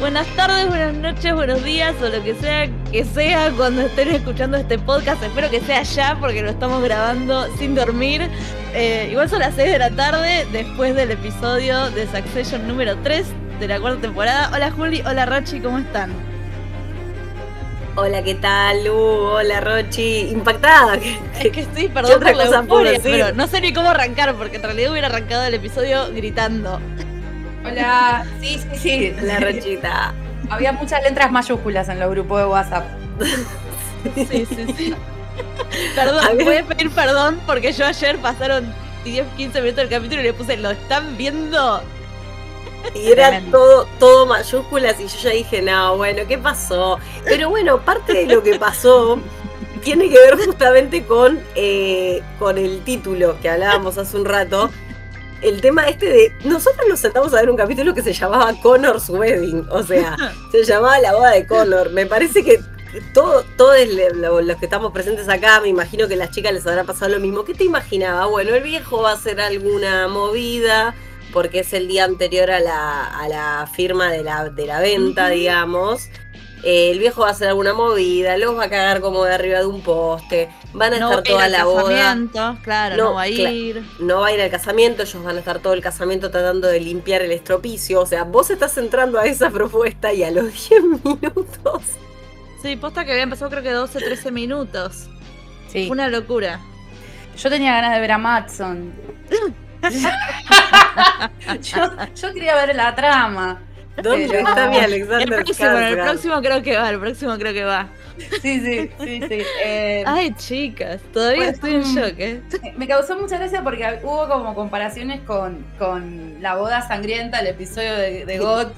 Buenas tardes, buenas noches, buenos días o lo que sea que sea cuando estén escuchando este podcast. Espero que sea ya porque lo estamos grabando sin dormir. Eh, igual son las 6 de la tarde después del episodio de Succession número 3 de la cuarta temporada. Hola Juli, hola Rochi, ¿cómo están? Hola, ¿qué tal, Lu? Hola, Rochi. Impactada. Es que estoy, perdón por la euforia, pero no sé ni cómo arrancar porque en realidad hubiera arrancado el episodio gritando. Hola, sí, sí, sí. La Rochita. Había muchas letras mayúsculas en los grupos de WhatsApp. Sí, sí, sí. Perdón, voy a pedir perdón porque yo ayer pasaron 10, 15 minutos del capítulo y le puse, ¿lo están viendo? Y era todo, todo mayúsculas y yo ya dije, no, bueno, ¿qué pasó? Pero bueno, parte de lo que pasó tiene que ver justamente con, eh, con el título que hablábamos hace un rato, el tema este de. Nosotros nos sentamos a ver un capítulo que se llamaba Connor's Wedding. O sea, se llamaba La boda de Connor. Me parece que todo, todos los que estamos presentes acá, me imagino que a las chicas les habrá pasado lo mismo. ¿Qué te imaginaba? Bueno, el viejo va a hacer alguna movida porque es el día anterior a la, a la firma de la, de la venta, digamos. Eh, el viejo va a hacer alguna movida, los va a cagar como de arriba de un poste, van a estar toda la boda. Claro, no, va a ir. No va a ir al casamiento, ellos van a estar todo el casamiento tratando de limpiar el estropicio. O sea, vos estás entrando a esa propuesta y a los 10 minutos. Sí, posta que había empezado creo que 12, 13 minutos. Sí. Una locura. Yo tenía ganas de ver a Matson. yo quería ver la trama. ¿Dónde está mi Alexander? El próximo, el próximo creo que va, el próximo creo que va. Sí, sí, sí, sí. Eh, Ay, chicas, todavía pues, estoy en mm, shock, ¿eh? Me causó mucha gracia porque hubo como comparaciones con, con La boda sangrienta, el episodio de, de God.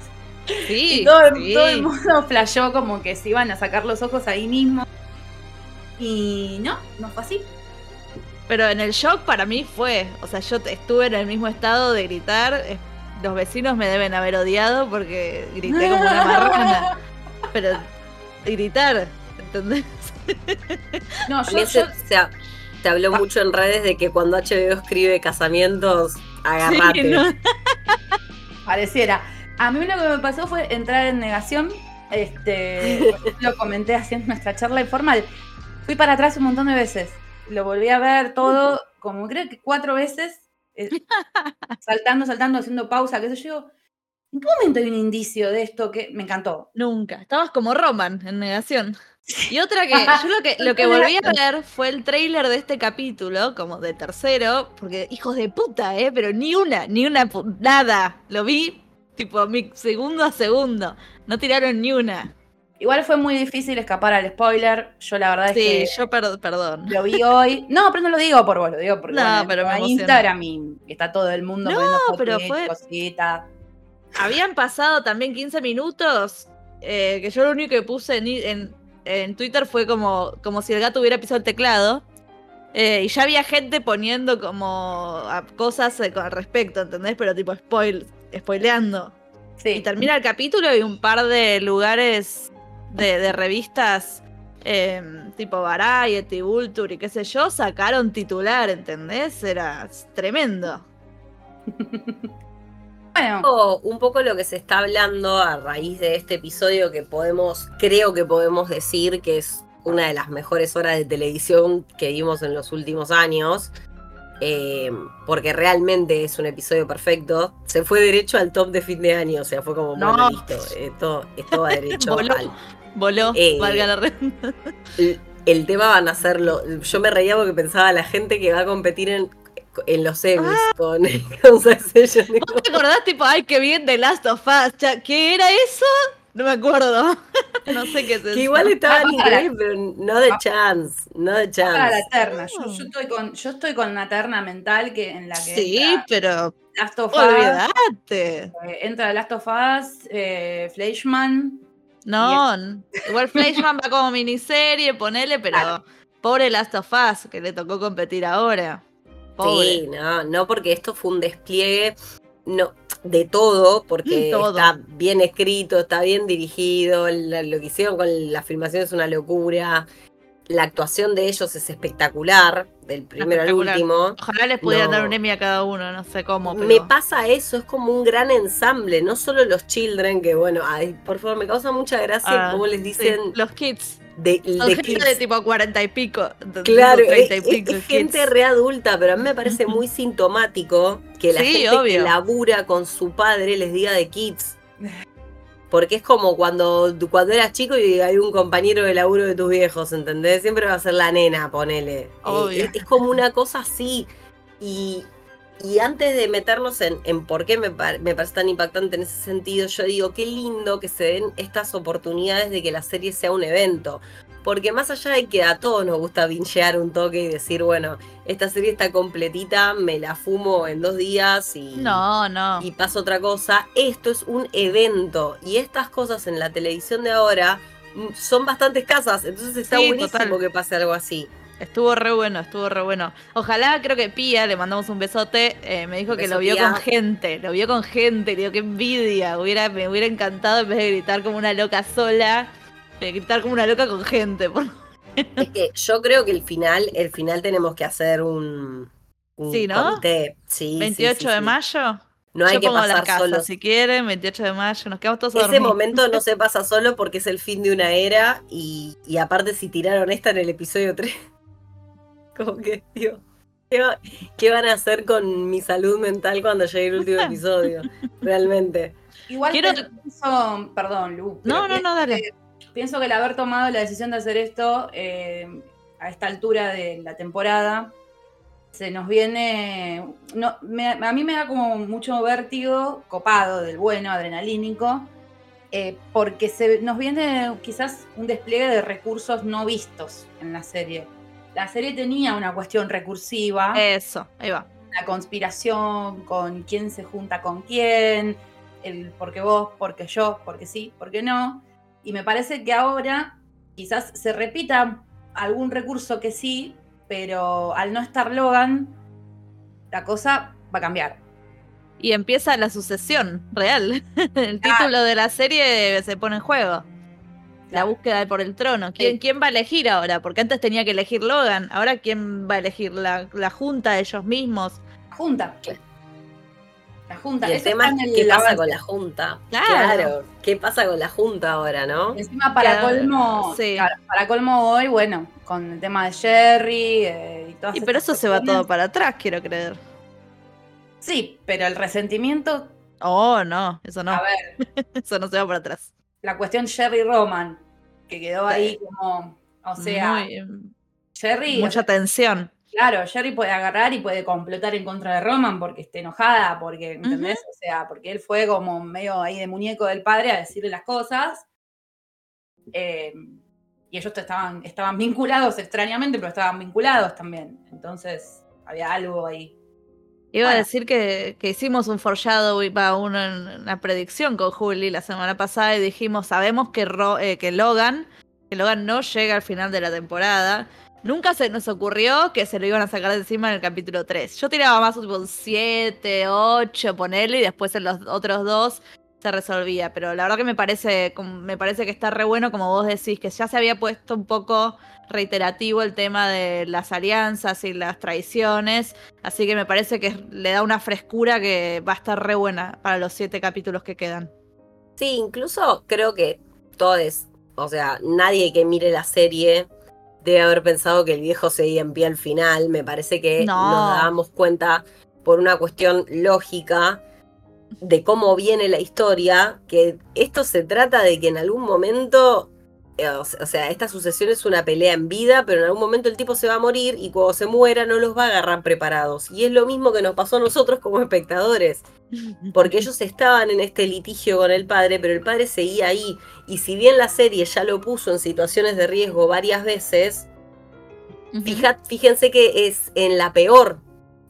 Sí, todo, todo, el mundo flasheó como que se iban a sacar los ojos ahí mismo. Y no, no fue así. Pero en el shock para mí fue, o sea, yo estuve en el mismo estado de gritar, los vecinos me deben haber odiado porque grité como una marrana. Pero gritar, ¿entendés? No, yo, se, habló ah. mucho en redes de que cuando HBO escribe casamientos, agarrate. Pareciera. A mí lo que me pasó fue entrar en negación. Este, lo comenté así en nuestra charla informal. Fui para atrás un montón de veces. Lo volví a ver todo, como creo que cuatro veces eh, saltando, saltando, haciendo pausa, qué sé yo. ¿En qué momento hay un indicio de esto que me encantó? Nunca. Estabas como Roman en negación. Y otra que yo lo que, lo que volví a ver fue el trailer de este capítulo, como de tercero, porque hijos de puta, ¿eh? Pero ni una, ni una, nada. Lo vi tipo segundo a segundo. No tiraron ni una. Igual fue muy difícil escapar al spoiler. Yo la verdad es que. Sí, yo perdón. Lo vi hoy. No, pero no lo digo por vos, lo digo porque no, pero en Instagram y está todo el mundo no, pero fue... cositas. Habían pasado también 15 minutos. Eh, que yo lo único que puse en, en, Twitter fue como, como si el gato hubiera pisado el teclado. Eh, y ya había gente poniendo como cosas eh, al respecto, ¿entendés? Pero tipo spoil, spoileando. Sí. Y termina el capítulo y un par de lugares de, revistas em, tipo Variety, Vulture y qué sé yo, sacaron titular, ¿entendés? Era tremendo. Bueno. Un poco lo que se está hablando a raíz de este episodio que podemos, creo que podemos decir que es una de las mejores horas de televisión que vimos en los últimos años. Em, porque realmente es un episodio perfecto. Se fue derecho al top de fin de año, o sea, fue como, no. listo, esto, esto va derecho al, Voló, eh, valga la red. El, tema van a hacerlo. Yo me reía porque pensaba la gente que va a competir en, en los Emmys ah. con, con Succession. ¿Vos te acordás, tipo, ay, qué bien de Last of Us? ¿Qué era eso? No me acuerdo. no sé qué es eso. Que igual estaba en inglés, pero no de chance. No de chance. Para la terna. Yo, estoy con, yo estoy con una terna mental que, en la que. Sí, pero. Last of Us. Olvídate. Eh, entra Last of Us, eh, Fleischman. No, igual Flashman va como miniserie, ponele, pero pobre Last of Us, que le tocó competir ahora. Sí, no, no porque esto fue un despliegue no, de todo, porque está bien escrito, está bien dirigido, lo que hicieron con la filmación es una locura. La actuación de ellos es espectacular, del primero al Espectacular. último. Ojalá les pudieran No. dar un Emmy a cada uno, no sé cómo. Pero... Me pasa eso, es como un gran ensamble, no solo los children, que bueno, ay, por favor, me causa mucha gracia Ah, cómo les sí, dicen los kids. de, de kids. de tipo cuarenta y pico. de Claro, es, 30 y es- pico, es gente kids. re adulta, pero a mí me parece muy sintomático que la Sí, gente obvio. que labura con su padre les diga de kids. Porque es como cuando, cuando eras chico y hay un compañero de laburo de tus viejos, ¿entendés? Siempre va a ser la nena, ponele. Obvio. es, es como una cosa así. Y, y antes de meternos en, en por qué me, par- me parece tan impactante en ese sentido, yo digo, qué lindo que se den estas oportunidades de que la serie sea un evento. Porque más allá de que a todos nos gusta vinchear un toque y decir, bueno, esta serie está completita, me la fumo en dos días y, No, no. y pasa otra cosa, esto es un evento. Y estas cosas en la televisión de ahora mm, son bastante escasas, entonces está Sí, buenísimo total. que pase algo así. Estuvo re bueno, estuvo re bueno. Ojalá, creo que Pía, le mandamos un besote, eh, me dijo que Beso, lo vio Pía. con gente, lo vio con gente, le digo, qué envidia, hubiera, me hubiera encantado en vez de gritar como una loca sola, de gritar como una loca con gente. por- Es que yo creo que el final, el final tenemos que hacer un, un Sí, ¿no? comité. Sí, sí, 28 sí, de sí. mayo. No hay Yo que pongo pasar casas, solos. si quieren, 28 de mayo, nos quedamos todos a Ese momento no se pasa solo porque es el fin de una era y, y aparte si tiraron esta en el episodio 3, como que, ¿qué, va- qué van a hacer con mi salud mental cuando llegue el último episodio? Realmente. Igual Quiero- pienso, perdón, Lu. No, no, no, dale. Pienso que el haber tomado la decisión de hacer esto eh, a esta altura de la temporada se nos viene. No, me- a mí me da como mucho vértigo, copado, del bueno, adrenalínico, eh, porque se nos viene quizás un despliegue de recursos no vistos en la serie. La serie tenía una cuestión recursiva Eso, ahí va. la conspiración, con quién se junta con quién, el porque vos, porque yo, porque sí, porque no. Y me parece que ahora quizás se repita algún recurso que sí, pero al no estar Logan, la cosa va a cambiar. Y empieza la sucesión real. El título de la serie se pone en juego. La búsqueda por el trono. ¿Quién, Sí. ¿Quién va a elegir ahora? Porque antes tenía que elegir Logan. Ahora, ¿quién va a elegir? ¿La, la junta, ellos mismos? Junta. La Junta. Y el Eso tema es el qué pasa avance. con la Junta. Claro. ¿Qué pasa con la Junta ahora, no? Encima para Claro, colmo, sí. claro, para colmo hoy, bueno, con el tema de Jerry eh, y todas Y pero eso se va todo para atrás, quiero creer. Sí, pero el resentimiento, Oh, no, eso no. a ver, Eso no se va para atrás. la cuestión Jerry Roman, que quedó ahí como, o sea, Muy- Jerry, mucha tensión. Claro, Jerry puede agarrar y puede complotar en contra de Roman porque esté enojada, porque, ¿entendés? O sea, porque él fue como medio ahí de muñeco del padre a decirle las cosas. Eh, y ellos estaban, estaban vinculados extrañamente, pero estaban vinculados también. Entonces, había algo ahí. Iba a decir que, que hicimos un foreshadow, iba una, una predicción con Juli la semana pasada y dijimos, sabemos que, Ro- eh, que Logan, que Logan no llega al final de la temporada. Nunca se nos ocurrió que se lo iban a sacar de encima en el capítulo 3. Yo tiraba más un 7, 8, ponerle, y después en los otros dos se resolvía. Pero la verdad que me parece, me parece que está re bueno, como vos decís, que ya se había puesto un poco reiterativo el tema de las alianzas y las traiciones. Así que me parece que le da una frescura que va a estar re buena para los siete capítulos que quedan. Sí, incluso creo que todos, o sea, nadie que mire la serie debe haber pensado que el viejo seguía en pie al final. Me parece que No. nos dábamos cuenta por una cuestión lógica de cómo viene la historia, que esto se trata de que en algún momento, o se- o sea, esta sucesión es una pelea en vida, pero en algún momento el tipo se va a morir y cuando se muera no los va a agarrar preparados. Y es lo mismo que nos pasó a nosotros como espectadores porque ellos estaban en este litigio con el padre, pero el padre seguía ahí. Y si bien la serie ya lo puso en situaciones de riesgo varias veces, fíjense que es en la peor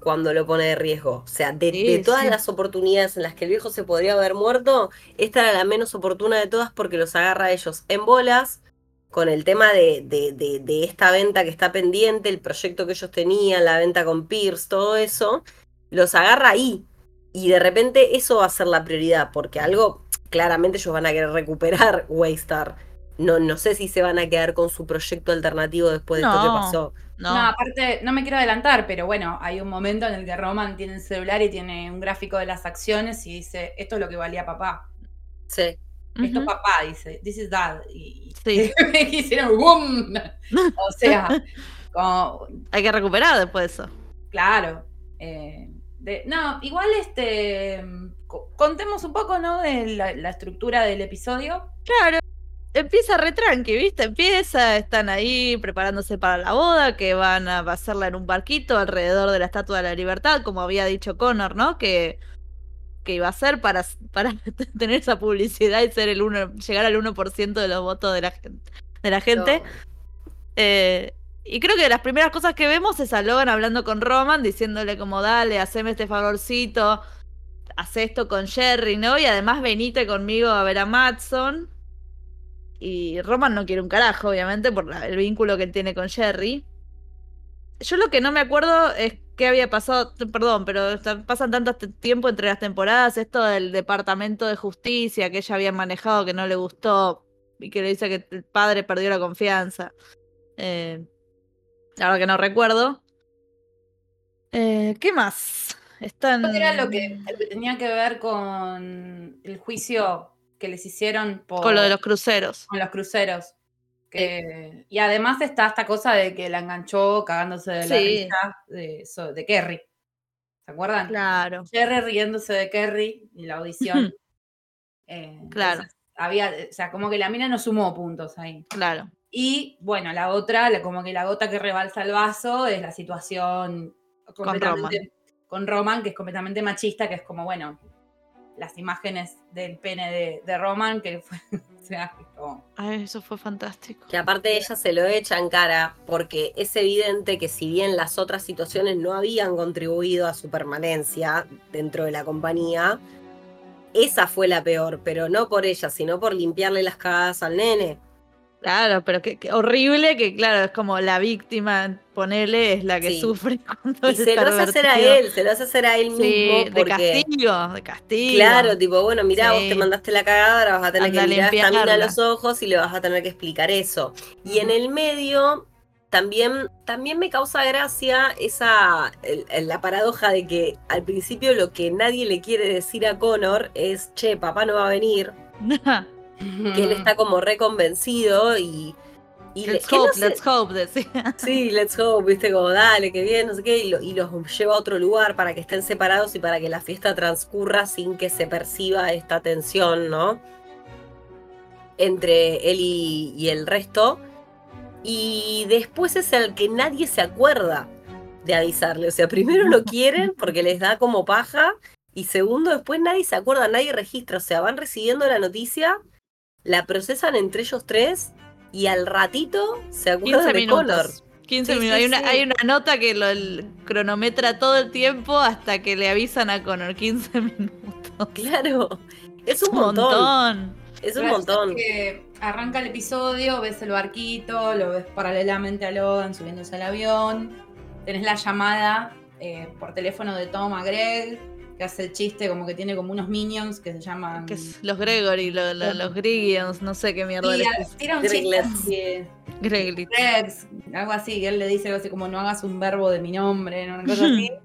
cuando lo pone de riesgo. O sea, de, Sí, de todas sí. las oportunidades en las que el viejo se podría haber muerto, esta era la menos oportuna de todas porque los agarra a ellos en bolas con el tema de, de, de- de esta venta que está pendiente, el proyecto que ellos tenían, la venta con Pierce, todo eso, los agarra ahí. Y de repente eso va a ser la prioridad, porque algo, claramente ellos van a querer recuperar Waystar. No, no sé si se van a quedar con su proyecto alternativo después de esto que No. pasó. No, No, aparte, no me quiero adelantar, pero bueno, hay un momento en el que Roman tiene el celular y tiene un gráfico de las acciones y dice, esto es lo que valía papá. Sí. Esto es Ujú. papá, dice, this is dad. Y, Sí. y hicieron boom. O sea, como, hay que recuperar después de eso. claro. eh, de- no, igual este. co- Contemos un poco, ¿no? De la, la estructura del episodio. Claro. Empieza re tranqui, ¿viste? Empieza, están ahí preparándose para la boda, que van a hacerla en un barquito alrededor de la Estatua de la Libertad, como había dicho Connor, ¿no? Que, que iba a ser para, para tener esa publicidad y ser el uno, llegar al 1% de los votos de la gente. De la gente. Eh, y creo que las primeras cosas que vemos es a Logan hablando con Roman, diciéndole como, dale, haceme este favorcito, haz esto con Jerry, ¿no? Y además venite conmigo a ver a Matson. Y Roman no quiere un carajo, obviamente, por el vínculo que tiene con Jerry. Yo lo que no me acuerdo es qué había pasado, perdón, pero pasan tanto t- tiempo entre las temporadas, esto del departamento de justicia que ella había manejado que no le gustó y que le dice que el padre perdió la confianza. Eh, la verdad que no recuerdo. Eh, ¿Qué más? Están... Era lo que tenía que ver con el juicio que les hicieron por, Con lo de los cruceros. con los cruceros. Que, y además está esta cosa de que la enganchó cagándose de la Sí. risa de, so- de Kerry. ¿Se acuerdan? Claro. Jerry riéndose de Kerry en la audición. Eh, Claro. había, o sea, como que la mina no sumó puntos ahí. Claro. Y bueno, la otra, la- como que la gota que rebalsa el vaso es la situación completamente con Roman, que es completamente machista, que es como, bueno, las imágenes del pene de, de Roman, que fue, o sea, es como- Ay, eso fue fantástico. Que aparte ella se lo echa en cara porque es evidente que si bien las otras situaciones no habían contribuido a su permanencia dentro de la compañía, esa fue la peor, pero no por ella, sino por limpiarle las cagadas al nene. Claro, pero qué, qué horrible que, claro, es como la víctima, ponele, es la que Sí. sufre cuando Y se lo hace hacer a él, se lo hace hacer a él Sí, mismo de castigo, de castigo. Claro, tipo, bueno, mirá, vos Sí. te mandaste la cagada, ahora vas a tener Anda que mirar mina a los ojos y le vas a tener que explicar eso. Y en el medio también, también me causa gracia esa el- la paradoja de que al principio lo que nadie le quiere decir a Connor es, che, papá no va a venir, que él está como reconvencido y... y le- let's no hope, sé- let's hope, decía. Sí, let's go, viste, como dale, que bien, no sé qué, y, lo- y los lleva a otro lugar para que estén separados y para que la fiesta transcurra sin que se perciba esta tensión, ¿no? Entre él y, y el resto. Y después es el que nadie se acuerda de avisarle. O sea, primero lo quieren porque les da como paja. Y segundo, después nadie se acuerda, nadie registra. O sea, van recibiendo la noticia, la procesan entre ellos tres y al ratito se acuerdan 15 de Connor. minutos. 15 Sí, minutos. sí, hay, una, sí. hay una nota que lo el- cronometra todo el tiempo hasta que le avisan a Connor. 15 minutos. Claro, es un montón. montón. Es un Claro, montón. que arranca el episodio, ves el barquito, lo ves paralelamente a Logan subiéndose al avión. Tenés la llamada eh, por teléfono de Tom a Greg, que hace el chiste como que tiene como unos minions que se llaman. Que es los Gregory, lo- lo- los Grigions, no sé qué mierda y tira un chiste Greglets. Gregs, algo así, que él le dice algo así como no hagas un verbo de mi nombre, ¿no? una cosa así.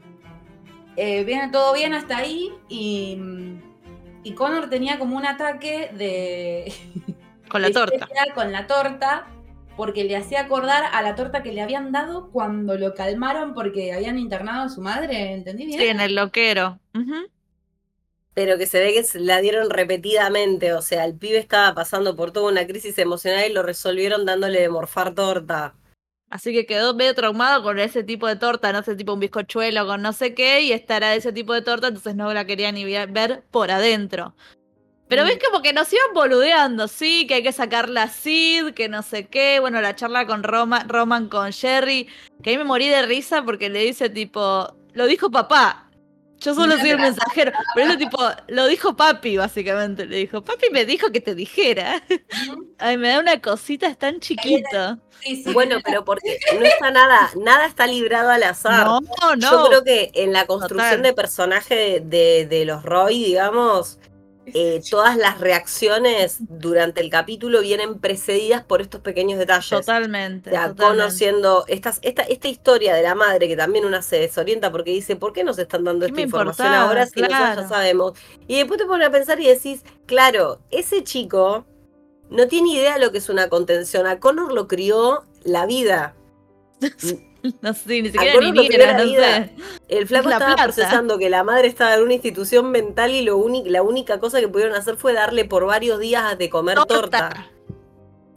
Eh, viene todo bien hasta ahí y, y Connor tenía como un ataque de Con la de torta. Con la torta, porque le hacía acordar a la torta que le habían dado cuando lo calmaron porque habían internado a su madre, ¿entendí bien? Sí, en el loquero. Pero que se ve que se la dieron repetidamente. O sea, el pibe estaba pasando por toda una crisis emocional y lo resolvieron dándole de morfar torta. Así que quedó medio traumado con ese tipo de torta, no sé, tipo un bizcochuelo con no sé qué, y esta era de ese tipo de torta, entonces no la quería ni ver por adentro. Pero ves como que nos iban boludeando, sí, que hay que sacar la Sid, que no sé qué, bueno, la charla con Roma, Roman con Jerry, que ahí me morí de risa porque le dice tipo, lo dijo papá, yo solo soy el mensajero, pero eso tipo, lo dijo papi, básicamente, le dijo, papi me dijo que te dijera. Ay, me da una cosita, es tan chiquito. Sí, sí. Bueno, pero porque no está nada, nada está librado al azar. No, no. Yo creo que en la construcción Total. de personaje de, de- de los Roy, digamos, eh, todas las reacciones durante el capítulo vienen precedidas por estos pequeños detalles. Totalmente. O sea, totalmente. conociendo estas, esta, esta historia de la madre que también una se desorienta porque dice, ¿por qué nos están dando ¿Qué esta información importaba? ahora si nosotros Claro. ya sabemos? Y después te pones a pensar y decís, claro, ese chico no tiene idea de lo que es una contención. A Connor lo crió la vida. No sé, ni siquiera ni no vida. sé. El flaco La estaba plata. procesando que la madre estaba en una institución mental y lo la única cosa que pudieron hacer fue darle por varios días de comer torta.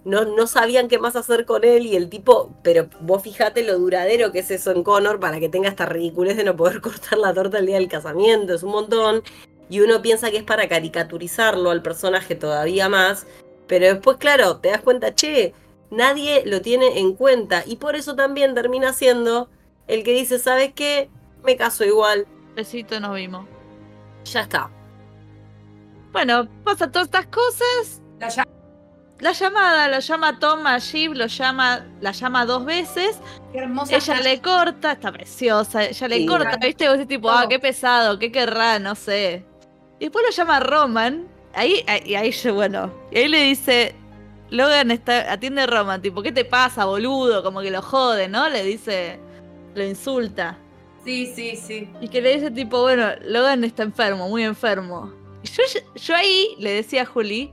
No, no sabían qué más hacer con él y el tipo, pero vos fijate lo duradero que es eso en Connor para que tenga esta ridiculez de no poder cortar la torta el día del casamiento, es un montón. Y uno piensa que es para caricaturizarlo al personaje todavía más, pero después, claro, te das cuenta, che, nadie lo tiene en cuenta y por eso también termina siendo el que dice, ¿sabes qué? Me caso igual, Besito, nos vimos. ya está. Bueno, pasa todas estas cosas. La ya- La llamada, lo llama Tom a Jeep, lo llama, la llama dos veces. Qué hermosa. Ella le corta, está preciosa, ella le Sí. corta, ¿viste? Vos decís tipo, ah, qué pesado, qué querrá, no sé. Y después lo llama Roman, ahí, ahí, y ahí yo, bueno, y ahí le dice, Logan está, atiende a Roman, tipo, ¿qué te pasa, boludo? Como que lo jode, ¿no? Le dice, lo insulta. Sí, sí, sí. Y que le dice tipo, bueno, Logan está enfermo, muy enfermo. Y yo, yo ahí le decía a Juli,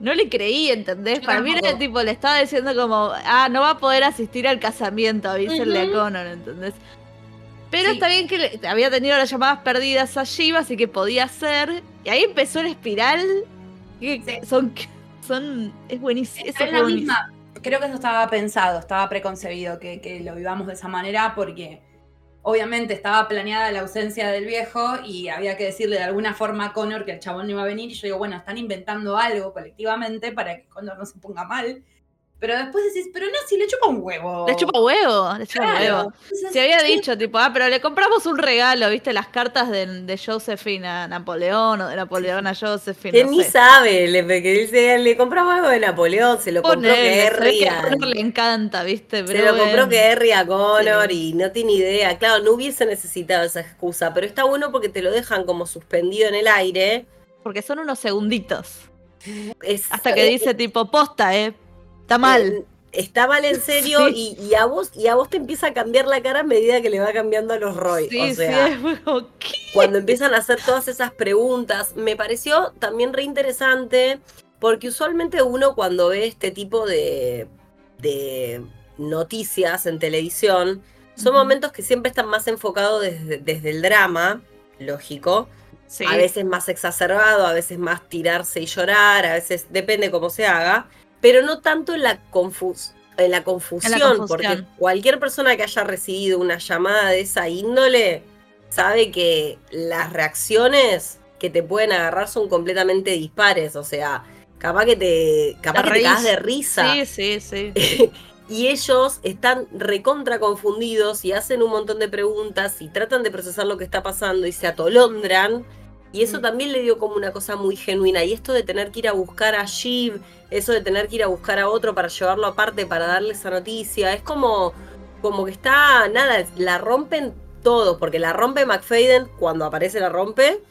no le creí, ¿entendés? Yo Para mí era tipo, le estaba diciendo como, ah, no va a poder asistir al casamiento, avísenle Ujú. a Connor, ¿entendés? Pero Sí. está bien que le- había tenido las llamadas perdidas a Shiva, así que podía ser. Y ahí empezó la espiral. Que Sí. son, son. Es buenísimo. Misma. Creo que eso estaba pensado, estaba preconcebido que, que lo vivamos de esa manera porque obviamente estaba planeada la ausencia del viejo y había que decirle de alguna forma a Connor que el chabón no iba a venir y yo digo, bueno, están inventando algo colectivamente para que Connor no se ponga mal. Pero después decís, pero no, si le chupa un huevo. Le chupa huevo, le chupa Claro. huevo. Se había dicho, tipo, ah, pero le compramos un regalo, ¿viste? Las cartas de, de Josephine a Napoleón o de Napoleón a Josephine. Que no ni sé. sabe, le, que dice, le compramos algo de Napoleón, se lo compró que Connor le encanta, ¿viste? Se lo compró bueno. Kerry a Connor Sí. y no tiene idea. Claro, no hubiese necesitado esa excusa, pero está bueno porque te lo dejan como suspendido en el aire. Porque son unos segunditos. Es, Hasta que dice, tipo, posta, ¿eh? Está mal. eh, Está mal en serio Sí. y, y a vos y a vos te empieza a cambiar la cara a medida que le va cambiando a los Roy. Sí, o sea, sí, es como, ¿qué? cuando empiezan a hacer todas esas preguntas, me pareció también re interesante, porque usualmente uno cuando ve este tipo de, de noticias en televisión, son momentos que siempre están más enfocados desde, desde el drama, lógico, Sí. a veces más exacerbado, a veces más tirarse y llorar, a veces depende cómo se haga, pero no tanto en la, confus en la confusión, confusión. porque cualquier persona que haya recibido una llamada de esa índole sabe que las reacciones que te pueden agarrar son completamente dispares, o sea, capaz que te, capaz que te cagas de risa. Sí, sí, sí. Y ellos están recontra confundidos y hacen un montón de preguntas y tratan de procesar lo que está pasando y se atolondran. Y eso Mm. también le dio como una cosa muy genuina. Y esto de tener que ir a buscar a Shiv, eso de tener que ir a buscar a otro para llevarlo aparte, para darle esa noticia, es como, como que está, nada, la rompen todos, porque la rompe McFadden cuando aparece la rompe,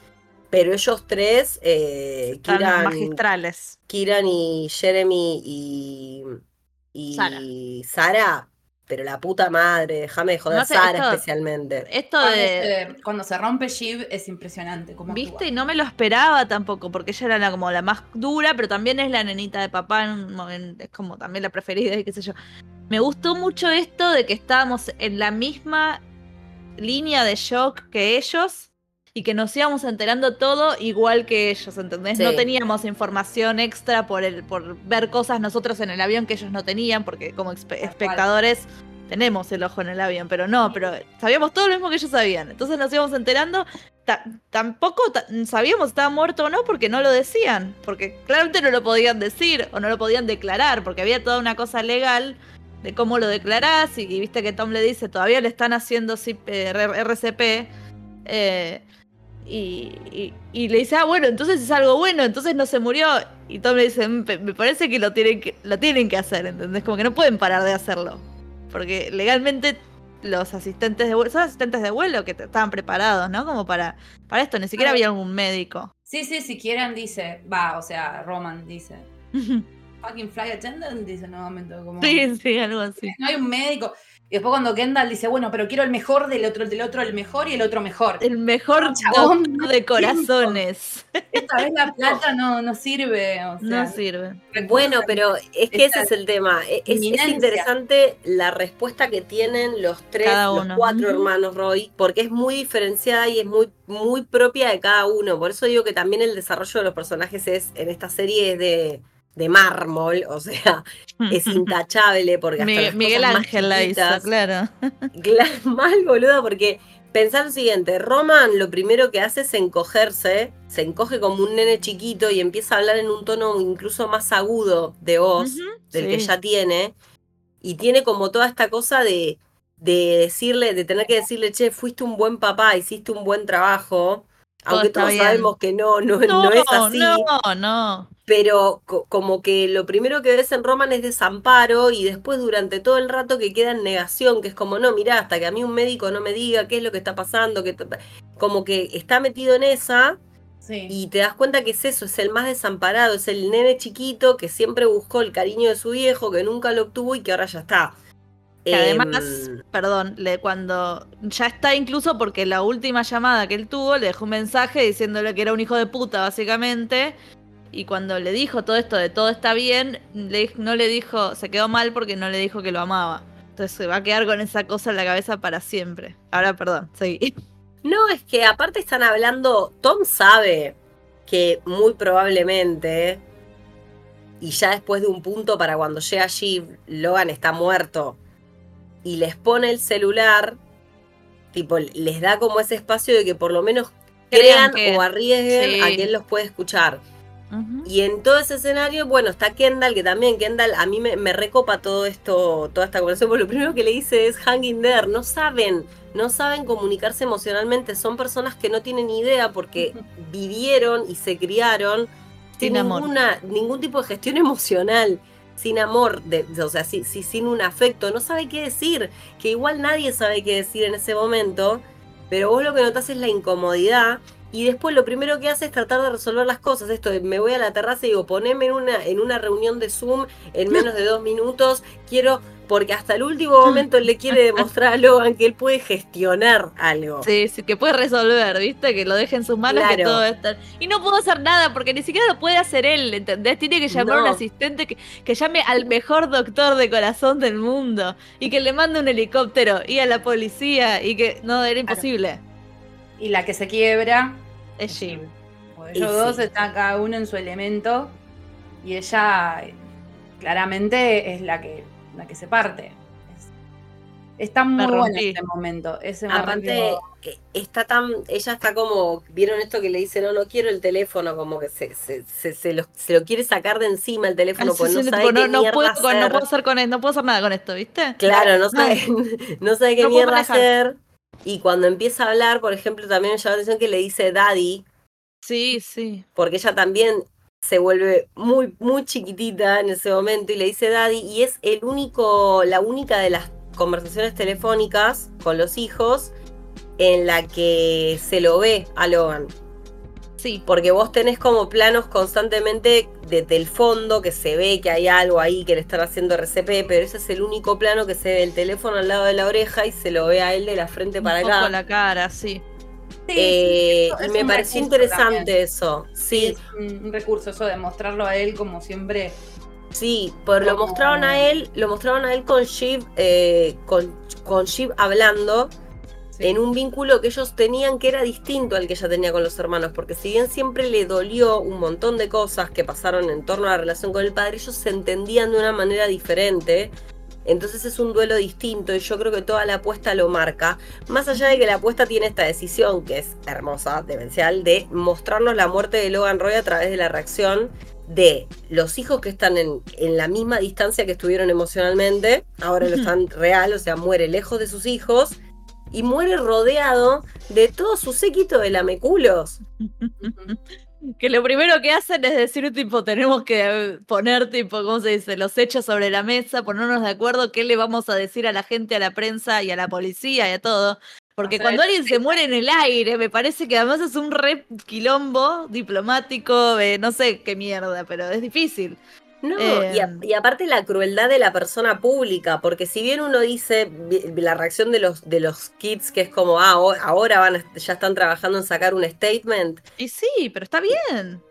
pero ellos tres, eh, Están Kieran, magistrales. Kieran y Jeremy y, y Sara. Sara, pero la puta madre, déjame de joder, No sé, Sara esto- especialmente. Esto Cuando, de. se, cuando se rompe Shiv es impresionante. Como ¿Viste? Y no me lo esperaba tampoco, porque ella era la, como la más dura, pero también es la nenita de papá, en- en- es como también la preferida y qué sé yo. Me gustó mucho esto de que estábamos en la misma línea de shock que ellos y que nos íbamos enterando todo igual que ellos, ¿entendés? No teníamos información extra por, el, por ver cosas nosotros en el avión que ellos no tenían, porque como espectadores tenemos el ojo en el avión, pero no, pero sabíamos todo lo mismo que ellos sabían. Entonces nos íbamos enterando ta- tampoco ta- sabíamos si estaba muerto o no porque no lo decían, porque claramente no lo podían decir o no lo podían declarar, porque había toda una cosa legal de cómo lo declarás y, y viste que Tom le dice, todavía le están haciendo RCP. eh, y, y- y le dice, ah, bueno, entonces es algo bueno, entonces no se murió. Y Tom le dice, "Mm, me parece que lo tienen que, lo tienen que hacer, ¿entendés? Como que no pueden parar de hacerlo. Porque legalmente los asistentes de vuelo, son asistentes de vuelo que estaban preparados, ¿no? Como para, para esto, ni siquiera Claro. había algún médico. Sí, sí, si quieren, dice. Va, o sea, Roman dice. Fucking fly attendant, dice nuevamente. Como, Sí, sí, algo así. No hay un médico. Y después cuando Kendall dice, bueno, pero quiero el mejor del otro, del otro el mejor y el otro mejor. El mejor No, chabón, no de corazones. Esta vez la plata no, no sirve. O sea, No sirve. Bueno, pero es que ese es el tema. E- Es, es interesante la respuesta que tienen los tres, los cuatro hermanos Roy, porque es muy diferenciada y es muy, muy propia de cada uno. Por eso digo que también el desarrollo de los personajes es en esta serie es de, de mármol, o sea, es intachable porque hasta Miguel, Ángel la hizo, claro. Mal boluda, porque pensar lo siguiente, Roman lo primero que hace es encogerse, se encoge como un nene chiquito y empieza a hablar en un tono incluso más agudo de voz del que ya tiene, y tiene como toda esta cosa de, de decirle, de tener que decirle, che, fuiste un buen papá, hiciste un buen trabajo, aunque todos bien. sabemos que no, no, no, No, es así no, no. pero co- como que lo primero que ves en Roman es desamparo y después durante todo el rato que queda en negación, que es como, no, mirá, hasta que a mí un médico no me diga qué es lo que está pasando, que como que está metido en esa Sí. y te das cuenta que es eso, es el más desamparado, es el nene chiquito que siempre buscó el cariño de su viejo, que nunca lo obtuvo y que ahora ya está. Que además, Em, perdón, le, cuando ya está incluso porque la última llamada que él tuvo le dejó un mensaje diciéndole que era un hijo de puta, básicamente. Y cuando le dijo todo esto de todo está bien, le, no le dijo, se quedó mal porque no le dijo que lo amaba. Entonces se va a quedar con esa cosa en la cabeza para siempre. Ahora, perdón, seguí. No, es que aparte están hablando, Tom sabe que muy probablemente, y ya después de un punto para cuando llega allí, Logan está muerto, y les pone el celular, tipo, les da como ese espacio de que por lo menos Crean que- o arriesguen sí. a quien los puede escuchar. Y en todo ese escenario, bueno, está Kendall, que también Kendall a mí me, me recopa todo esto, toda esta conversación, porque lo primero que le dice es hanging there, no saben, no saben comunicarse emocionalmente, son personas que no tienen idea porque vivieron y se criaron sin amor. ninguna, ningún tipo de gestión emocional, sin amor, de, o sea, sí- sí, sin un afecto, no sabe qué decir, que igual nadie sabe qué decir en ese momento, pero vos lo que notás es la incomodidad y después lo primero que hace es tratar de resolver las cosas. Esto de me voy a la terraza y digo, poneme en una, en una reunión de Zoom en menos de dos minutos. Quiero, porque hasta el último momento él le quiere demostrar a Logan que él puede gestionar algo. Sí, sí, que puede resolver, ¿viste? Que lo deje en sus manos, que Claro. todo está. Y no puedo hacer nada porque ni siquiera lo puede hacer él, ¿entendés? Tiene que llamar a un asistente que, que llame al mejor doctor de corazón del mundo y que le mande un helicóptero y a la policía y que. No, era imposible. Y la que se quiebra. Es Jim. Porque Y ellos dos sí. están cada uno en su elemento. Y ella eh, claramente es la que, la que se parte. Es- está muy bueno rompí. este momento. Ese Aparte, está tan, ella está como, ¿vieron esto que le dice? No, no quiero el teléfono, como que se, se, se, se lo, se lo quiere sacar de encima el teléfono, porque no sí, sabe tipo, qué no, no mierda puedo, con- no hacer. puedo hacer con esto, no puedo hacer nada con esto, ¿viste? Claro, no sabe, no sabe qué No mierda hacer. Y cuando empieza a hablar, por ejemplo, también me llama la atención que le dice daddy, Sí, sí. porque ella también se vuelve muy, muy chiquitita en ese momento y le dice daddy, y es el único, la única de las conversaciones telefónicas con los hijos en la que se lo ve a Logan. Sí. Porque vos tenés como planos constantemente desde el fondo que se ve que hay algo ahí que le están haciendo RCP, pero ese es el único plano que se ve el teléfono al lado de la oreja y se lo ve a él de la frente Un para poco acá. la cara, sí. Sí, Eh, eso y es me pareció interesante también. eso. Sí, Sí, es un recurso eso de mostrarlo a él como siempre. sí, pero lo mostraron a él, lo mostraron a él con Shiv, eh, con, con Shiv hablando en un vínculo que ellos tenían que era distinto al que ella tenía con los hermanos, porque si bien siempre le dolió un montón de cosas que pasaron en torno a la relación con el padre, ellos se entendían de una manera diferente. Entonces es un duelo distinto y yo creo que toda la apuesta lo marca. Más allá de que la apuesta tiene esta decisión, que es hermosa, demencial, de mostrarnos la muerte de Logan Roy a través de la reacción de los hijos que están en, en la misma distancia que estuvieron emocionalmente, ahora lo están real, o sea, muere lejos de sus hijos y muere rodeado de todo su séquito de lameculos. Que lo primero que hacen es decir, tipo, tenemos que poner, tipo, ¿cómo se dice? Los hechos sobre la mesa, ponernos de acuerdo qué le vamos a decir a la gente, a la prensa y a la policía y a todo. Porque O sea, cuando alguien se muere en el aire, me parece que además es un re quilombo diplomático, de no sé qué mierda, pero es difícil. No, Eh, y, a- y aparte la crueldad de la persona pública, porque si bien uno dice la reacción de los, de los kids, que es como, ah, ahora van a- ya están trabajando en sacar un statement, Y sí, pero está bien.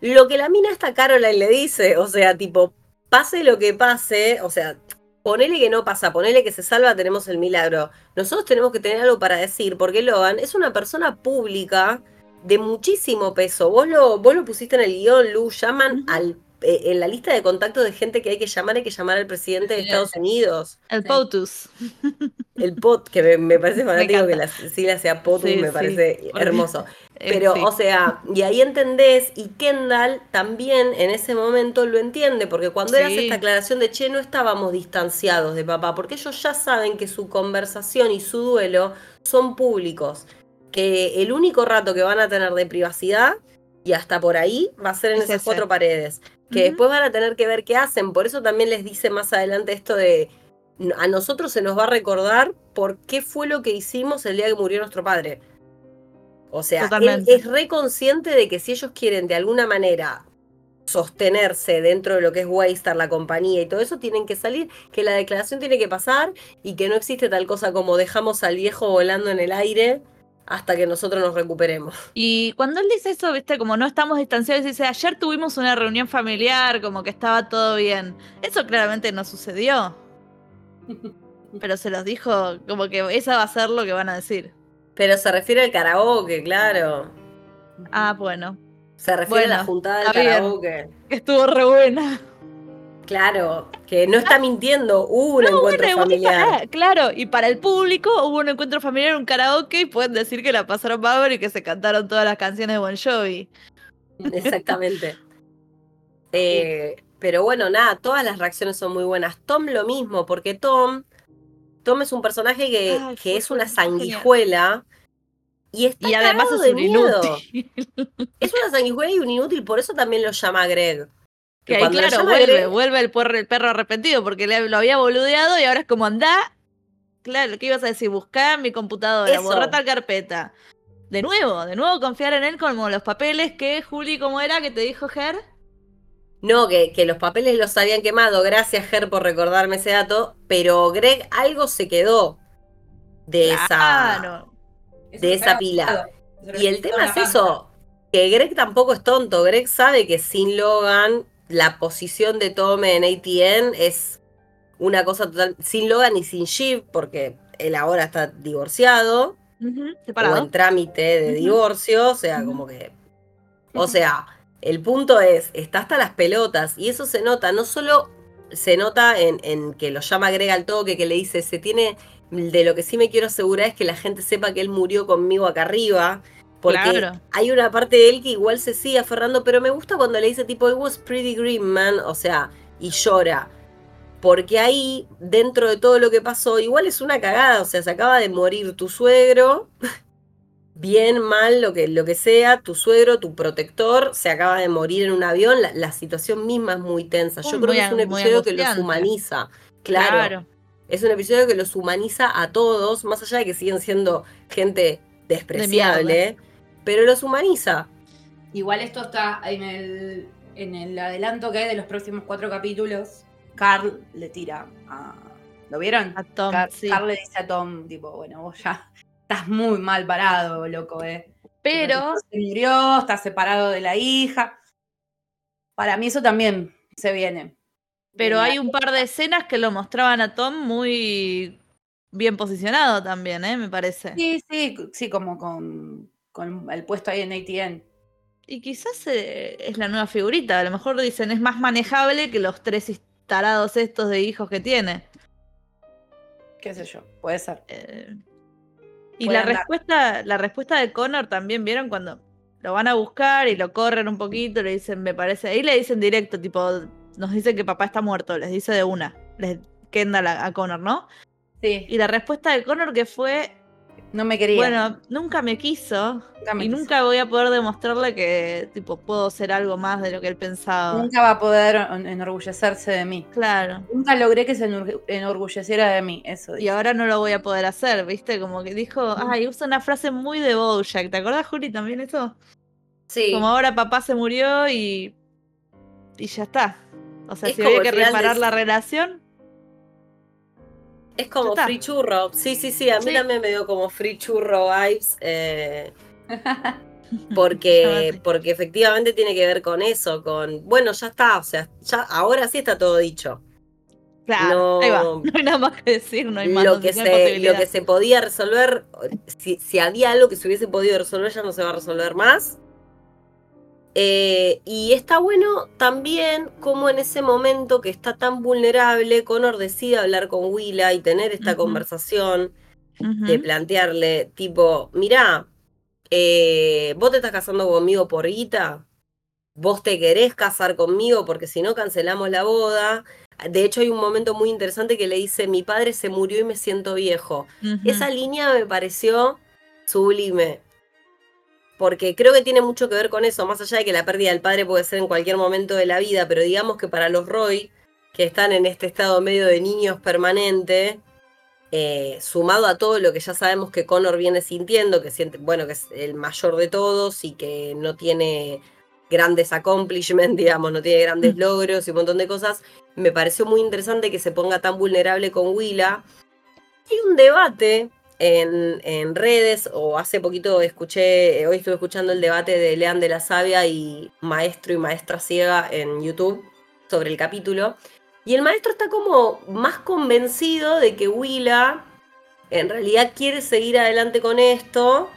lo que la mina esta Caroline le dice, o sea, tipo, pase lo que pase, o sea, ponele que no pasa, ponele que se salva, tenemos el milagro. Nosotros tenemos que tener algo para decir, porque Logan es una persona pública de muchísimo peso. Vos lo, vos lo pusiste en el guion, Lu, llaman al, en la lista de contactos de gente que hay que llamar, hay que llamar al presidente de Estados Unidos. El Sí. POTUS. El POT, que me, me parece fanático que encanta. la sigla sea POTUS, Sí, me parece hermoso. Eh, Pero, sí. o sea, y ahí entendés, y Kendall también en ese momento lo entiende, porque cuando él hace Sí. esta aclaración de che, no estábamos distanciados de papá, porque ellos ya saben que su conversación y su duelo son públicos, que el único rato que van a tener de privacidad, y hasta por ahí, va a ser en Es esas cuatro paredes, que después van a tener que ver qué hacen, por eso también les dice más adelante esto de, a nosotros se nos va a recordar por qué fue lo que hicimos el día que murió nuestro padre. O sea, él es re consciente de que si ellos quieren de alguna manera sostenerse dentro de lo que es Waystar, la compañía y todo eso, tienen que salir, que la declaración tiene que pasar y que no existe tal cosa como dejamos al viejo volando en el aire hasta que nosotros nos recuperemos. Y cuando él dice eso, viste, como no estamos distanciados, dice, ayer tuvimos una reunión familiar, como que estaba todo bien. Eso claramente no sucedió. Pero se los dijo, como que esa va a ser lo que van a decir. Pero se refiere al karaoke, claro. Ah, bueno. Se refiere a la juntada del karaoke. Estuvo re buena. Claro, que no está mintiendo, hubo un No, encuentro bueno, familiar. para- claro, y para el público hubo un encuentro familiar, un karaoke, y pueden decir que la pasaron bárbaro y que se cantaron todas las canciones de Bon Jovi. Exactamente. Eh, pero bueno, nada, todas las reacciones son muy buenas. Tom lo mismo, porque Tom, Tom es un personaje que, Ay, que es una genial. sanguijuela y está Y además es de un miedo. inútil. Es una sanguijuela y un inútil, por eso también lo llama Greg. Que ahí, claro, vuelve, vuelve el, puer- el perro arrepentido porque le- lo había boludeado y ahora es como anda. Claro, ¿qué ibas a decir? Buscá en mi computadora, Eso. borra tal carpeta. De nuevo, de nuevo confiar en él como los papeles que Juli, ¿cómo era que te dijo Ger? No, que, que los papeles los habían quemado. Gracias, Ger, por recordarme ese dato. Pero Greg algo se quedó de esa. De esa pila. Y el tema es eso, que Greg tampoco es tonto. Greg sabe que sin Logan la posición de Tom en ATN es una cosa total. Sin Logan y sin Shiv, porque él ahora está divorciado Ujú, o Separado. en trámite de divorcio, o sea, como que... O sea, el punto es, está hasta las pelotas y eso se nota, no solo se nota en, en que lo llama Greg al toque, que le dice, se tiene, de lo que sí me quiero asegurar es que la gente sepa que él murió conmigo acá arriba, porque Claro. hay una parte de él que igual se sigue aferrando, pero me gusta cuando le dice tipo, it was pretty green, man, o sea, y llora. Porque ahí, dentro de todo lo que pasó, igual es una cagada, o sea, se acaba de morir tu suegro, bien, mal, lo que, lo que sea, tu suegro, tu protector, se acaba de morir en un avión, la, la situación misma es muy tensa. Yo Muy creo que es un episodio que los humaniza, claro, Es un episodio que los humaniza a todos, más allá de que siguen siendo gente despreciable, pero los humaniza. Igual esto está en el, en el adelanto que hay de los próximos cuatro capítulos. Carl le tira a. ¿Lo vieron? A Tom, Car- sí. Carl le dice a Tom, tipo, bueno, vos ya estás muy mal parado, loco, eh. Pero, Se murió, está separado de la hija. Para mí eso también se viene. pero hay un par de escenas que lo mostraban a Tom muy bien posicionado también, ¿eh? Me parece. Sí, sí, sí, como con, con el puesto ahí en ATN. Y quizás eh, es la nueva figurita. A lo mejor dicen es más manejable que los tres tarados estos de hijos que tiene. Qué sé yo, puede ser. Eh, y Puede la andar. respuesta, la respuesta de Connor también, ¿vieron? Cuando lo van a buscar y lo corren un poquito, le dicen, me parece. Ahí le dicen directo, tipo, nos dicen que papá está muerto, les dice de una. Les Kendall a, a Connor, ¿no? Sí. Y la respuesta de Connor que fue, No me quería. Bueno, nunca me quiso. Nunca me y quiso. nunca voy a poder demostrarle que tipo puedo ser algo más de lo que él pensaba. Nunca va a poder en- enorgullecerse de mí. Claro. Nunca logré que se enor- enorgulleciera de mí. Eso Y ahora no lo voy a poder hacer, ¿viste? Como que dijo, ay, usa una frase muy de Bojack. ¿Te acordás, Juli, también eso? Sí. Como ahora papá se murió y. Y ya está. O sea, Es si había que de- reparar la relación. Es como free churro. Sí, sí, sí. A mí Sí. también me dio como free churro vibes. eh, porque, porque efectivamente tiene que ver con eso, con, bueno, ya está, o sea, ya ahora sí está todo dicho. Claro, ahí va. No- hay nada más que decir, no hay más. lo, que se, lo que se podía resolver, si, si había algo que se hubiese podido resolver, ya no se va a resolver más. Eh, y está bueno también como en ese momento que está tan vulnerable, Connor decide hablar con Willa y tener esta conversación de plantearle, tipo, mirá, eh, vos te estás casando conmigo por guita, vos te querés casar conmigo porque si no cancelamos la boda. De hecho hay un momento muy interesante que le dice, mi padre se murió y me siento viejo. Esa línea me pareció sublime. Porque creo que tiene mucho que ver con eso, más allá de que la pérdida del padre puede ser en cualquier momento de la vida, pero digamos que para los Roy, que están en este estado medio de niños permanente, eh, sumado a todo lo que ya sabemos que Connor viene sintiendo, que siente, bueno, que es el mayor de todos y que no tiene grandes accomplishments, digamos, no tiene grandes Mm. logros y un montón de cosas, me pareció muy interesante que se ponga tan vulnerable con Willa. Hay un debate en, redes, o hace poquito escuché, eh, hoy estuve escuchando el debate de Lean de la Sabia y Maestro y Maestra Ciega en YouTube sobre el capítulo. Y el maestro está como más convencido de que Willa en realidad quiere seguir adelante con esto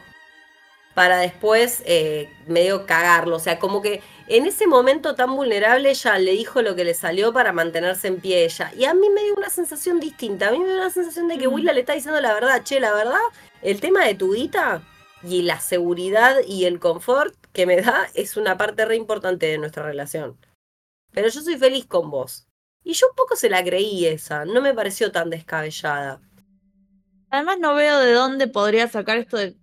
para después eh, medio cagarlo. O sea, como que en ese momento tan vulnerable ella le dijo lo que le salió para mantenerse en pie ella. Y a mí me dio una sensación distinta. A mí me dio una sensación de que Mm. Willa le está diciendo la verdad. Che, la verdad, el tema de tu guita y la seguridad y el confort que me da es una parte re importante de nuestra relación. Pero yo soy feliz con vos. Y yo un poco se la creí esa. No me pareció tan descabellada. Además no veo de dónde podría sacar esto de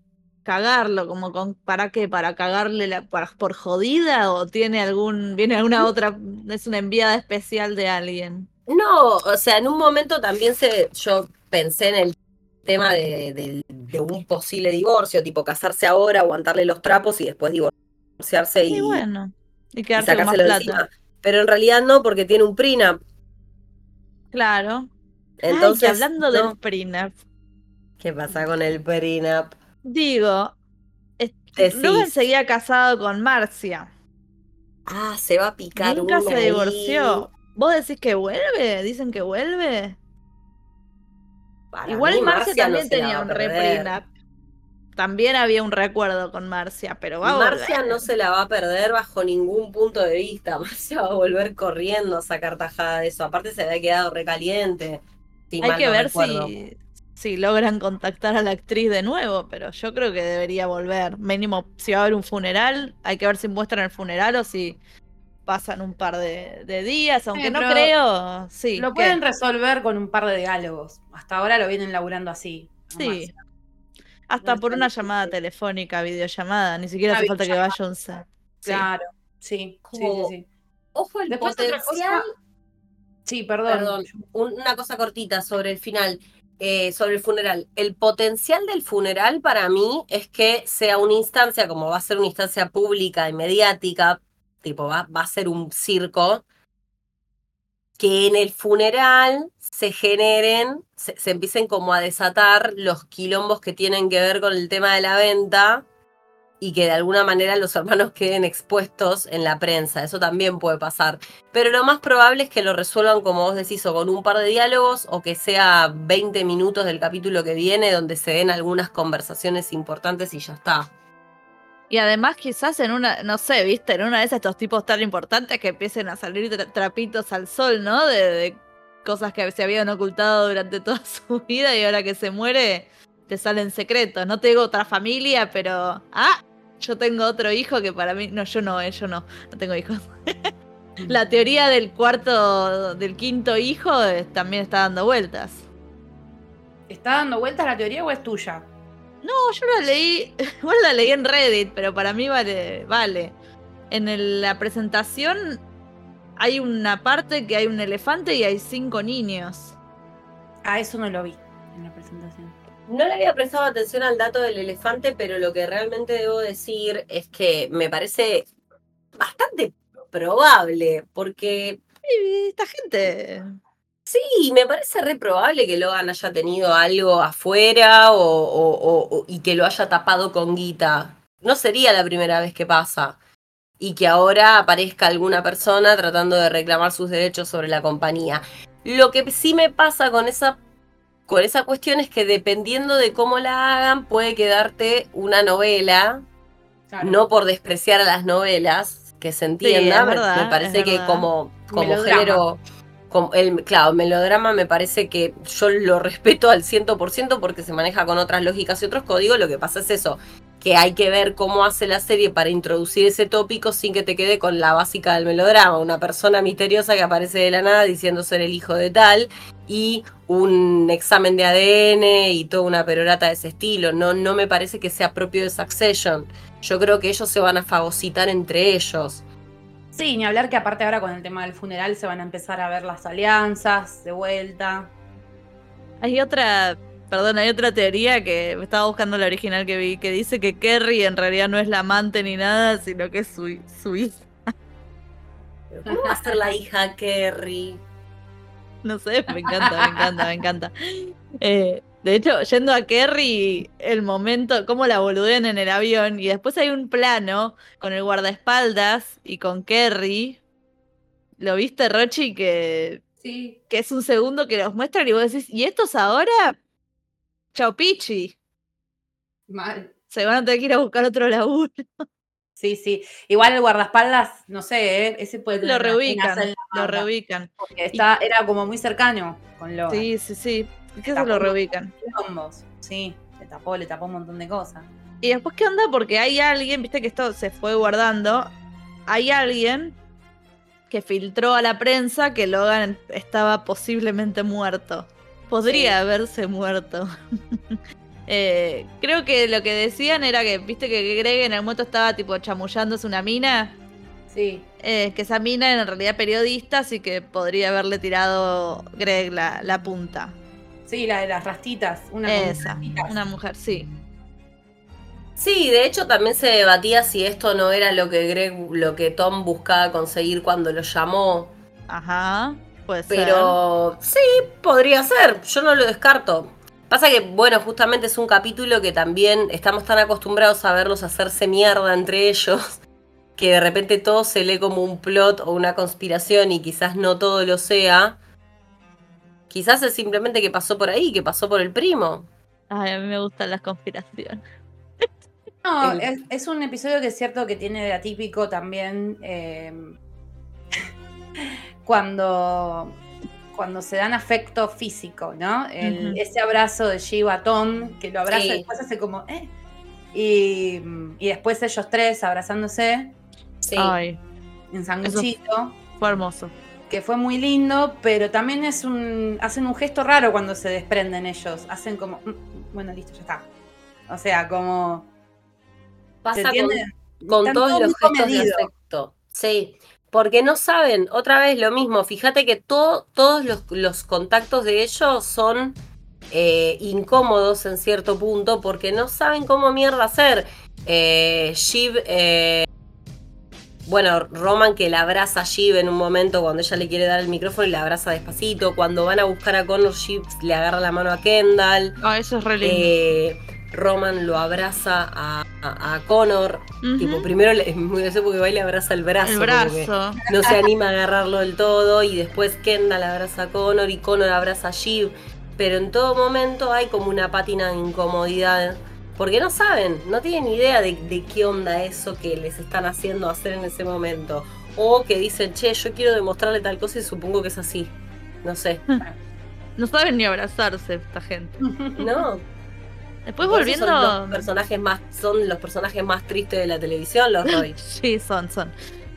cagarlo, como con para qué, para cagarle la, para- por jodida o tiene algún, viene alguna otra, es una enviada especial de alguien. No, o sea, en un momento también se, yo pensé en el tema de, de- de un posible divorcio, tipo casarse ahora, aguantarle los trapos y después divorciarse y, Y bueno, y y quedarse con más sacárselo plata. encima. Pero en realidad no, porque tiene un prenup. Claro. Entonces, Ay, hablando no. del prenup, ¿Qué pasa con el prenup? Digo, es- Decís. Logan seguía casado con Marcia. Ah, se va a picar Nunca se ahí. divorció. ¿Vos decís que vuelve? ¿Dicen que vuelve? Para Igual Marcia, también tenía un re perder. prenup. También había un recuerdo con Marcia, pero va a Marcia volver. no se la va a perder bajo ningún punto de vista. Marcia va a volver corriendo a sacar tajada de eso. Aparte se había quedado recaliente. si Hay que no ver recuerdo. si, si logran contactar a la actriz de nuevo, pero yo creo que debería volver. Mínimo, si va a haber un funeral, hay que ver si muestran el funeral o si pasan un par de, de días, aunque no creo. Sí, Lo ¿qué? pueden resolver con un par de diálogos. Hasta ahora lo vienen laburando así. Sí. nomás. Hasta no por una llamada difícil. telefónica, videollamada, ni siquiera Una hace falta que vaya un set. Sí. Claro. Sí, sí, sí, Como- sí. Ojo el Después otra potencial. cosa. Sí, perdón. Perdón, un- una cosa cortita sobre el final, eh, sobre el funeral. El potencial del funeral para mí es que sea una instancia, como va a ser una instancia pública y mediática, tipo va, va a ser un circo, que en el funeral se generen, se, se empiecen como a desatar los quilombos que tienen que ver con el tema de la venta y que de alguna manera los hermanos queden expuestos en la prensa. Eso también puede pasar. Pero lo más probable es que lo resuelvan, como vos decís, o con un par de diálogos, o que sea 20 minutos del capítulo que viene, donde se den algunas conversaciones importantes y ya está. Y además quizás en una, no sé, viste, en una de esas estos tipos tan importantes que empiecen a salir tra- trapitos al sol, ¿no? De, de cosas que se habían ocultado durante toda su vida y ahora que se muere te salen secretos. No te digo otra familia, pero... Ah, yo tengo otro hijo que para mí... No, yo no, eh, yo no, no tengo hijos. La teoría del cuarto, del quinto hijo eh, también está dando vueltas. ¿Está dando vueltas la teoría o es tuya? No, yo la leí, igual la leí en Reddit, pero para mí vale, vale. En la presentación hay una parte que hay un elefante y hay cinco niños. Ah, eso no lo vi en la presentación. No le había prestado atención al dato del elefante, pero lo que realmente debo decir es que me parece bastante probable, porque... Esta gente... Sí, me parece re probable que Logan haya tenido algo afuera o, y que lo haya tapado con guita. No sería la primera vez que pasa. Y que ahora aparezca alguna persona tratando de reclamar sus derechos sobre la compañía. Lo que sí me pasa con esa con esa cuestión es que dependiendo de cómo la hagan, puede quedarte una novela, no por despreciar a las novelas, que se entienda, me, parece que como, como género, como el, claro, melodrama me parece que yo lo respeto al 100% porque se maneja con otras lógicas y otros códigos, lo que pasa es eso, que hay que ver cómo hace la serie para introducir ese tópico sin que te quede con la básica del melodrama, una persona misteriosa que aparece de la nada diciendo ser el hijo de tal y un examen de ADN y toda una perorata de ese estilo. No, no me parece que sea propio de Succession. Yo creo que ellos se van a fagocitar entre ellos. Sí, ni hablar que aparte ahora con el tema del funeral se van a empezar a ver las alianzas de vuelta. Hay otra, perdón, hay otra teoría que estaba buscando la original que vi, que dice que Kerry en realidad no es la amante ni nada, sino que es su, su hija. ¿Cómo va a ser la hija Kerry? No sé, me encanta, me encanta, me encanta. Eh, de hecho, yendo a Kerry, el momento, cómo la boludean en el avión, y después hay un plano con el guardaespaldas y con Kerry. ¿Lo viste, Rochi? Que, sí. que es un segundo que los muestran y vos decís, ¿y estos ahora? Chao Pichi. Mal. Se van a tener que ir a buscar otro laburo. Sí, sí. Igual el guardaespaldas, no sé, ¿eh? ese puede Lo reubican, lo reubican. Porque está, era como muy cercano con lo. Sí, sí, sí. ¿Qué se lo reubican? Sí, le tapó, le tapó un montón de cosas. Y después, ¿qué onda? Porque hay alguien, viste que esto se fue guardando. Hay alguien que filtró a la prensa que Logan estaba posiblemente muerto. Podría haberse muerto. Eh, creo que lo que decían era que, viste que Greg en el momento estaba tipo chamullándose una mina. Sí. Eh, que esa mina en realidad periodista, así que podría haberle tirado Greg la, punta. Sí, la de las rastitas. Una Esa, una mujer, sí. Sí, de hecho también se debatía si esto no era lo que Greg, lo que Tom buscaba conseguir cuando lo llamó. Ajá, pues. Pero sí, podría ser, yo no lo descarto. Pasa que, bueno, justamente es un capítulo que también estamos tan acostumbrados a verlos hacerse mierda entre ellos, que de repente todo se lee como un plot o una conspiración y quizás no todo lo sea. Quizás es simplemente que pasó por ahí, que pasó por el primo. Ay, a mí me gustan las conspiraciones. No, es, un episodio que es cierto que tiene de atípico también. Eh, cuando cuando se dan afecto físico, ¿no? Ese abrazo de Shiva a Tom, que lo abraza y después hace como, ¿eh? Y, después ellos tres abrazándose. Sí. Ay, en sanguchito. Fue hermoso. Que fue muy lindo, pero también es un. hacen un gesto raro cuando se desprenden ellos. Hacen como. Mm, bueno, listo, ya está. O sea, como. Pasa con, todos los gestos de afecto. Sí porque no saben, otra vez lo mismo, fíjate que todos los, contactos de ellos son eh, incómodos en cierto punto porque no saben cómo mierda hacer. Eh, eh, bueno, Roman que la abraza a Shiv en un momento cuando ella le quiere dar el micrófono y la abraza despacito. Cuando van a buscar a Connor, Shiv le agarra la mano a Kendall. Ah, eso es re Roman lo abraza a, Connor. Tipo, primero es muy gracioso porque va y le abraza el brazo. El brazo. No se anima a agarrarlo del todo. Y después Kendall abraza a Connor y Connor abraza a Shiv. Pero en todo momento hay como una pátina de incomodidad. Porque no saben, no tienen idea de, de qué onda eso que les están haciendo hacer en ese momento. O que dicen, che, yo quiero demostrarle tal cosa y supongo que es así. No sé. No saben ni abrazarse esta gente. No, Después volviendo. Son los personajes más, son los personajes más tristes de la televisión, los Roy. sí, son, son.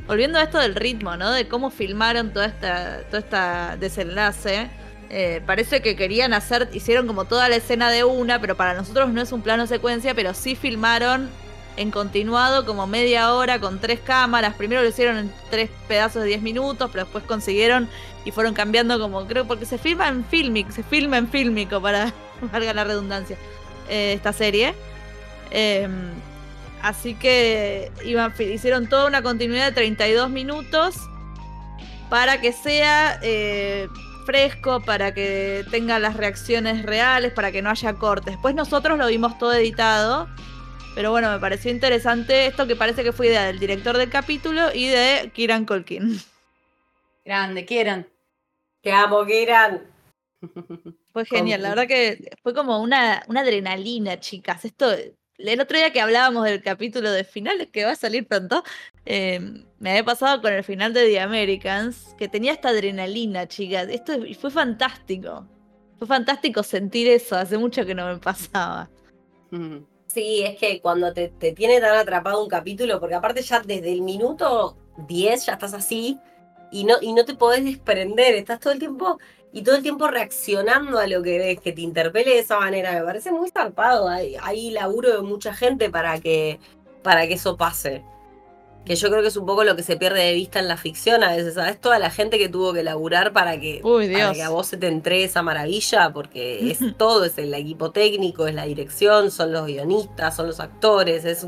Volviendo a esto del ritmo, ¿no? De cómo filmaron toda esta, todo este desenlace. Eh, parece que querían hacer, hicieron como toda la escena de una, pero para nosotros no es un plano secuencia, pero sí filmaron en continuado como media hora con tres cámaras. Primero lo hicieron en tres pedazos de 10 minutos, pero después consiguieron y fueron cambiando como, creo, porque se filma en Filmic, se filma en Filmico, para valga la redundancia, eh, esta serie. Em, así que hicieron toda una continuidad de 32 minutos para que sea eh, fresco, para que tenga las reacciones reales, para que no haya cortes. Después nosotros lo vimos todo editado. Pero bueno, me pareció interesante esto que parece que fue idea del director del capítulo y de Kiran Colkin. Grande, Kiran. Te amo, Kiran. Fue genial, la verdad que fue como una, una adrenalina, chicas. Esto, el otro día que hablábamos del capítulo de finales que va a salir pronto, em, me había pasado con el final de The Americans, que tenía esta adrenalina, chicas. Esto fue fantástico. Fue fantástico sentir eso, hace mucho que no me pasaba. Sí, es que cuando te, te tiene tan atrapado un capítulo, porque aparte ya desde el minuto 10 ya estás así y no, y no te podés desprender, estás todo el tiempo y todo el tiempo reaccionando a lo que ves, que te interpele de esa manera. Me parece muy zarpado. Hay, hay laburo de mucha gente para que, para que eso pase que yo creo que es un poco lo que se pierde de vista en la ficción a veces, ¿sabes? Toda la gente que tuvo que laburar para que, a vos se te entregue esa maravilla, porque es todo, es el equipo técnico, es la dirección, son los guionistas, son los actores, es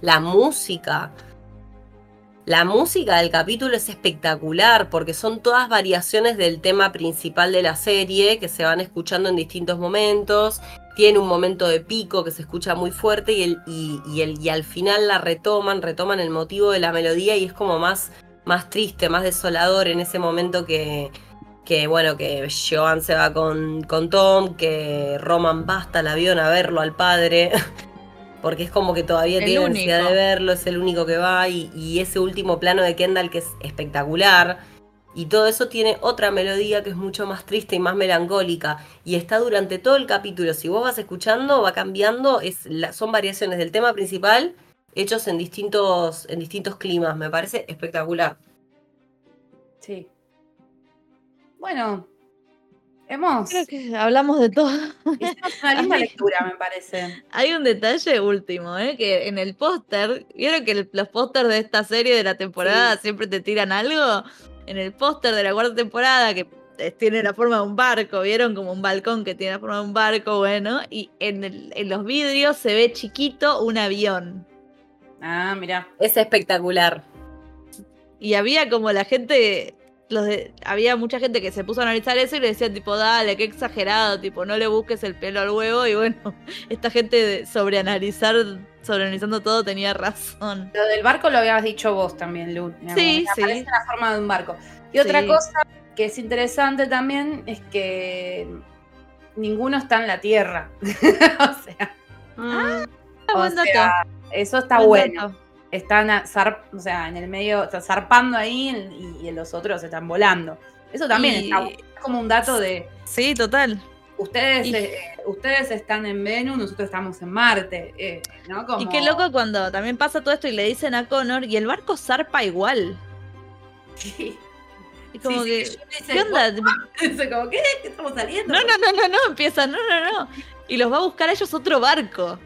la música. La música del capítulo es espectacular porque son todas variaciones del tema principal de la serie que se van escuchando en distintos momentos. Tiene un momento de pico que se escucha muy fuerte y, el, y, el, y al final la retoman, retoman el motivo de la melodía y es como más, más triste, más desolador en ese momento que, que bueno, que Joan se va con, con Tom, que Roman basta al avión a verlo al padre, porque es como que todavía tiene necesidad de verlo, es el único que va, y, y, ese último plano de Kendall que es espectacular, y todo eso tiene otra melodía que es mucho más triste y más melancólica. Y está durante todo el capítulo. Si vos vas escuchando, va cambiando. Es son variaciones del tema principal hechos en distintos, en distintos climas. Me parece espectacular. Sí. Bueno, hemos. Creo que hablamos de todo. Es una linda lectura, me parece. Hay un detalle último, ¿eh? que en el póster, ¿vieron que los pósters de esta serie de la temporada siempre te tiran algo? en el póster de la cuarta temporada, que tiene la forma de un barco, ¿vieron? Como un balcón que tiene la forma de un barco, bueno, y en, los vidrios se ve chiquito un avión. Ah, mira. Es espectacular. Y había como la gente, los había mucha gente que se puso a analizar eso y le decían tipo, dale, qué exagerado, tipo, no le busques el pelo al huevo. Y bueno, esta gente sobre analizar sobreanalizando todo, tenía razón. Lo del barco lo habías dicho vos también, Lu. Sí, sí. Aparece la forma de un barco. Y otra cosa que es interesante también es que ninguno está en la tierra. o sea. Ah, o eso está bueno. Están o sea, en el medio, están zarpando ahí y, los otros están volando. Eso también está como un dato de. Sí, total. Ustedes, eh, ustedes están en Venus, nosotros estamos en Marte. Eh, y qué loco cuando también pasa todo esto y le dicen a Connor y el barco zarpa igual. Sí. Y como que, ¿qué onda? como, ¿qué? ¿Qué estamos saliendo? No, no, no, no, no, empieza, no, no, no. Y los va a buscar a ellos otro barco.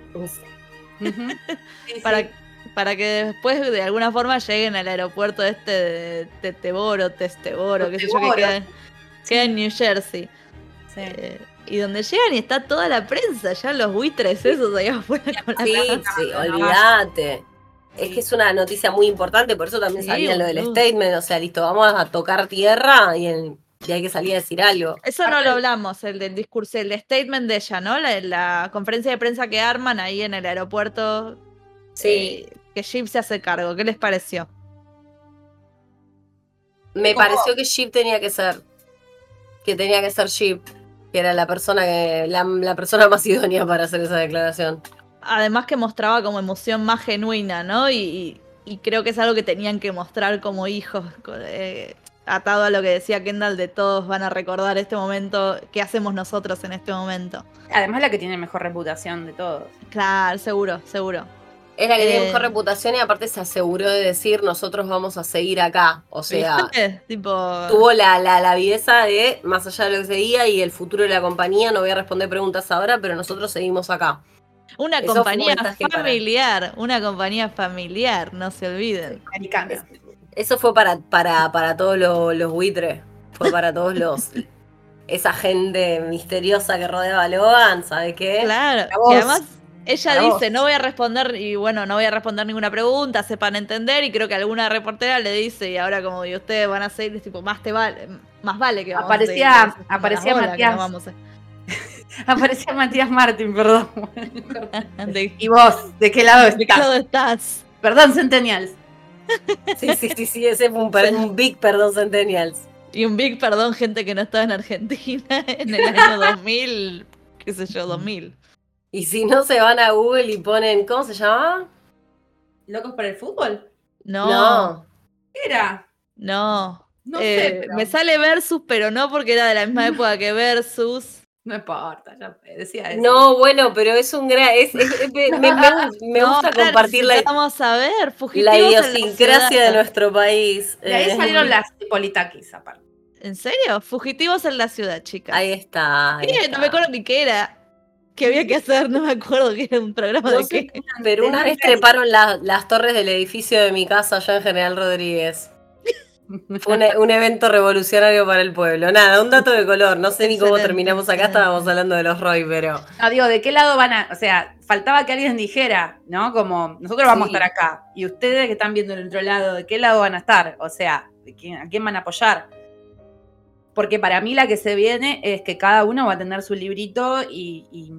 para, para que después de alguna forma lleguen al aeropuerto este de Teteboro, Testeboro, qué sé yo, que queda, queda en New Jersey. Sí. Eh, y donde llegan y está toda la prensa, ya los buitres esos allá afuera con la Sí, sí, olvídate. Es que es una noticia muy importante, por eso también salía lo del statement, o sea, listo, vamos a tocar tierra y, hay que salir a decir algo. Eso no lo hablamos, el del discurso, el statement de ella, ¿no? La, conferencia de prensa que arman ahí en el aeropuerto. Sí. Eh, que Jeep se hace cargo, ¿qué les pareció? Me pareció que Jeep tenía que ser. Que tenía que ser Jeep que era la persona que la, persona más idónea para hacer esa declaración. Además que mostraba como emoción más genuina, ¿no? Y, creo que es algo que tenían que mostrar como hijos, eh, atado a lo que decía Kendall de todos van a recordar este momento, ¿qué hacemos nosotros en este momento? Además la que tiene mejor reputación de todos. Claro, seguro, seguro. Es la que tiene Eh. mejor reputación y aparte se aseguró de decir nosotros vamos a seguir acá. O sea, tipo. tuvo la, la, la avideza de, más allá de lo que se diga y el futuro de la compañía, no voy a responder preguntas ahora, pero nosotros seguimos acá. Una Eso fue un compañía para- familiar, una compañía familiar, no se olviden. Americana. Eso fue para, para, para todos los, los buitres, fue para todos los... Esa gente misteriosa que rodeaba a Logan, ¿sabe qué? Claro, y además ella dice, vos. no voy a responder, y bueno, no voy a responder ninguna pregunta, sepan entender, y creo que alguna reportera le dice, y ahora como y ustedes van a seguir, es tipo, más te vale, más vale que vamos Aparecía- a seguir. Aparecía Matías. vamos a- Aparecía Matías Martín, perdón. ¿De, ¿Y vos? ¿De qué lado de qué estás? lado estás? Perdón, Centennials. Sí, sí, sí, sí, ese fue un, un big perdón Centennials. Y un big perdón, gente que no estaba en Argentina en el año 2000, qué sé yo, 2000. Y si no se van a Google y ponen, ¿cómo se llama? ¿Locos para el fútbol? No, No. ¿Qué era? no. No Eh, sé. pero- Me sale Versus, pero no porque era de la misma época que Versus. No importa, ya decía eso. No, bueno, pero es un gran. Es, es- es- me, me- me No, gusta ahora compartir la, Vamos a ver, fugitivos la la idiosincrasia ciudad. de nuestro país. De ahí Eh, salieron las politakis aparte. ¿En serio? Fugitivos en la ciudad, chicas. Ahí está. ahí ¿Qué? está. No me acuerdo ni qué era. ¿Qué había que hacer? No me acuerdo que era un programa No de sé, qué. pero una vez treparon la- las torres del edificio de mi casa allá en General Rodríguez. Fue un, un evento revolucionario para el pueblo. Nada, un dato de color. No sé ni cómo terminamos acá. Estábamos hablando de los Roy, pero. No, digo, ¿de qué lado van a...? O sea, faltaba que alguien dijera, ¿no? Como, nosotros vamos Sí. a estar acá. Y ustedes que están viendo el otro lado, ¿de qué lado van a estar? O sea, ¿de quién, ¿a quién van a apoyar? Porque para mí la que se viene es que cada uno va a tener su librito y, y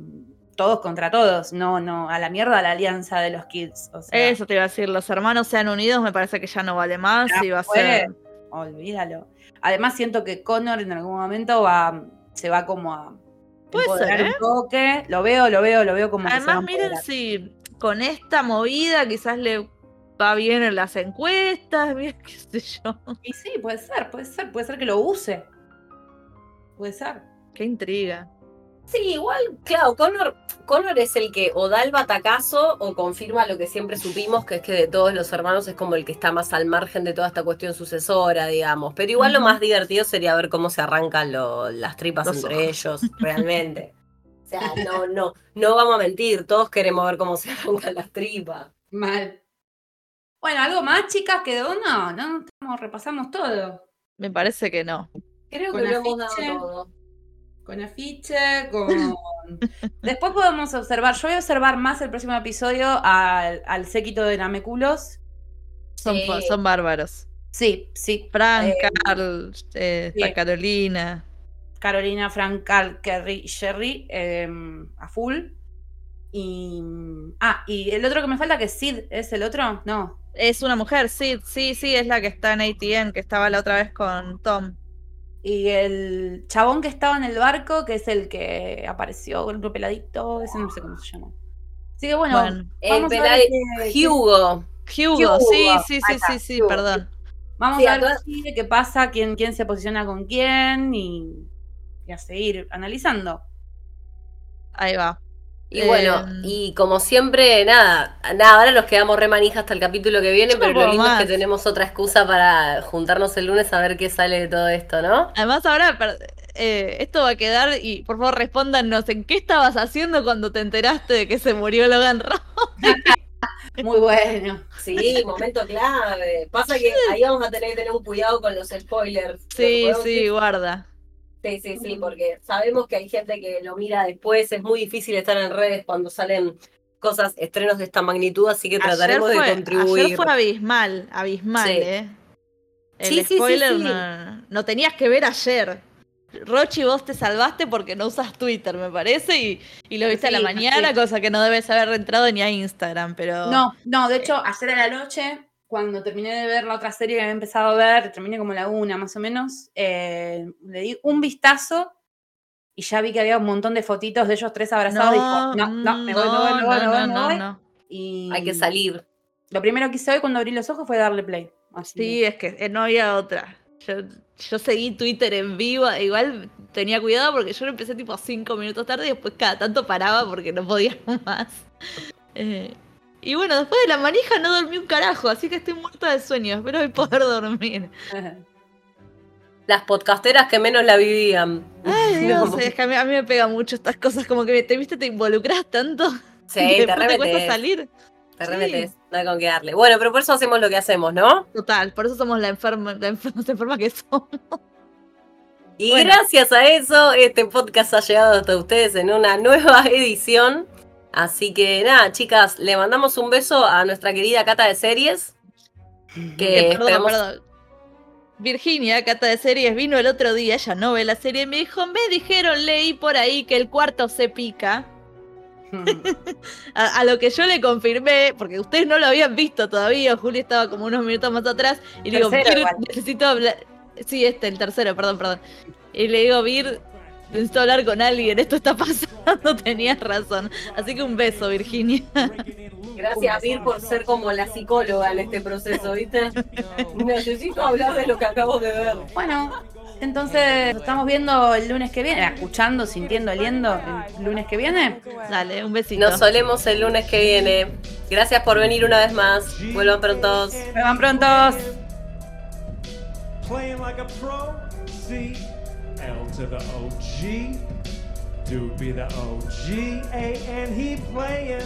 todos contra todos. No, no, a la mierda la alianza de los kids. O sea, Eso te iba a decir, los hermanos sean unidos, me parece que ya no vale más y va a ser. olvídalo. Además siento que Connor en algún momento va, se va como a Puede ser, ¿eh? un toque. Lo veo, lo veo, lo veo como que Además, miren si con esta movida quizás le va bien en las encuestas, bien, qué sé yo. Y sí, puede ser, puede ser, puede ser que lo use. Puede ser. Qué intriga. Sí, igual, claro, Connor, Connor es el que o da el batacazo o confirma lo que siempre supimos, que es que de todos los hermanos es como el que está más al margen de toda esta cuestión sucesora, digamos. Pero igual lo más divertido sería ver cómo se arrancan lo- las tripas Los entre ojos. ellos, realmente. O sea, no, no, no vamos a mentir, todos queremos ver cómo se arrancan las tripas. Mal. Bueno, ¿algo más, chicas? ¿Quedó? No, no, estamos, repasamos todo. Me parece que no. Creo Con que lo hemos dado afiche. todo. Con afiche, con. Después podemos observar. Yo voy a observar más el próximo episodio al, al séquito de Nameculos. Son, Sí. son bárbaros. Sí, sí. Frank, Eh, Carl, eh, está sí. Carolina. Carolina, Frank, Carl, Kerry y Sherry eh, a full. Y. Ah, y el otro que me falta, que es Sid, ¿es el otro? No. Es una mujer, sí, sí, sí, es la que está en ATN, que estaba la otra vez con Tom. Y el chabón que estaba en el barco, que es el que apareció con otro peladito, ese no sé cómo se llama. Así que bueno, Bueno, El a ver Hugo. Hugo, Hugo, sí, sí, ahí sí, sí, sí, Hugo. perdón. Vamos Sí, a ver acá- qué pasa, quién, quién se posiciona con quién y, y a seguir analizando. Ahí va. Y bueno, Em, y como siempre, nada, nada, ahora nos quedamos re manija hasta el capítulo que viene, pero lo lindo es que tenemos otra excusa para juntarnos el lunes a ver qué sale de todo esto, ¿no? Además, ahora eh, esto va a quedar y por favor respóndanos en qué estabas haciendo cuando te enteraste de que se murió Logan Ross. Muy bueno. Sí, momento clave. Pasa que ahí vamos a tener que tener un cuidado con los spoilers. Sí, ¿Lo podemos sí, decir? guarda. Sí, sí, sí, porque sabemos que hay gente que lo mira después, es muy difícil estar en redes cuando salen cosas, estrenos de esta magnitud, así que trataremos ayer fue, de contribuir. Ayer fue abismal, abismal, Sí. ¿eh? El Sí, sí, sí, spoiler sí. No, no tenías que ver ayer. Rochi, vos te salvaste porque no usas Twitter, me parece, y, y lo viste a la mañana, sí. cosa que no debes haber entrado ni a Instagram, pero... No, no, de hecho, ayer a la noche, cuando terminé de ver la otra serie que había empezado a ver, terminé como la una más o menos, eh, le di un vistazo y ya vi que había un montón de fotitos de ellos tres abrazados. y dijo, no, no, me voy, me voy, me voy, me voy, me no, voy. no. Y Hay que salir. Lo primero que hice hoy cuando abrí los ojos fue darle play. Así Sí, es que eh, no había otra. Yo, yo seguí Twitter en vivo, igual tenía cuidado porque yo lo empecé tipo cinco minutos tarde y después cada tanto paraba porque no podía más. Eh, Y bueno, después de la manija no dormí un carajo, así que estoy muerta de sueño. Espero hoy poder dormir. Las podcasteras que menos la vivían. Ay, Dios, es que a mí, a mí me pega mucho estas cosas, como que te viste, te involucras tanto. Sí, que te te cuesta salir. Te Sí. remetes, no hay con qué darle. Bueno, pero por eso hacemos lo que hacemos, ¿no? Total, por eso somos la enferma, la enferma, la enferma que somos. Y Bueno. gracias a eso, este podcast ha llegado hasta ustedes en una nueva edición. Así que nada, chicas, le mandamos un beso a nuestra querida Cata de Series. Que Eh, perdón, esperamos- perdón. Virginia, cata de series, vino el otro día, ella no ve la serie, y me dijo, me dijeron, leí por ahí que el cuarto se pica. A, a lo que yo le confirmé, porque ustedes no lo habían visto todavía, Juli estaba como unos minutos más atrás, y le digo, necesito hablar. Sí, este, el tercero, perdón, perdón. Y le digo, Vir, necesito hablar con alguien, esto está pasando, tenías razón. Así que un beso, Virginia. Gracias, Vir, por ser como la psicóloga en este proceso, ¿viste? Necesito hablar de lo que acabo de ver. Bueno, entonces nos estamos viendo el lunes que viene, escuchando, sintiendo, oliendo el lunes que viene. Dale, un besito. Nos solemos el lunes que viene. Gracias por venir una vez más. Vuelvan prontos. Me van prontos. To the OG. Dude be the OG. A and he playing.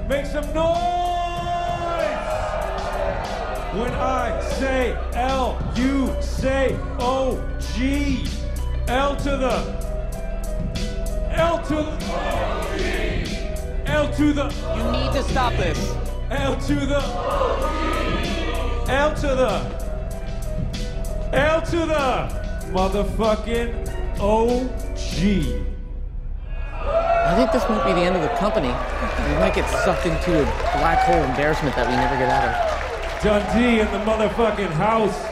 Make some noise when I say L. You say OG. L to the L to the L to the You need to stop this. L to the L to the L to the motherfucking OG. I think this might be the end of the company. We might get sucked into a black hole embarrassment that we never get out of. Dundee in the motherfucking house.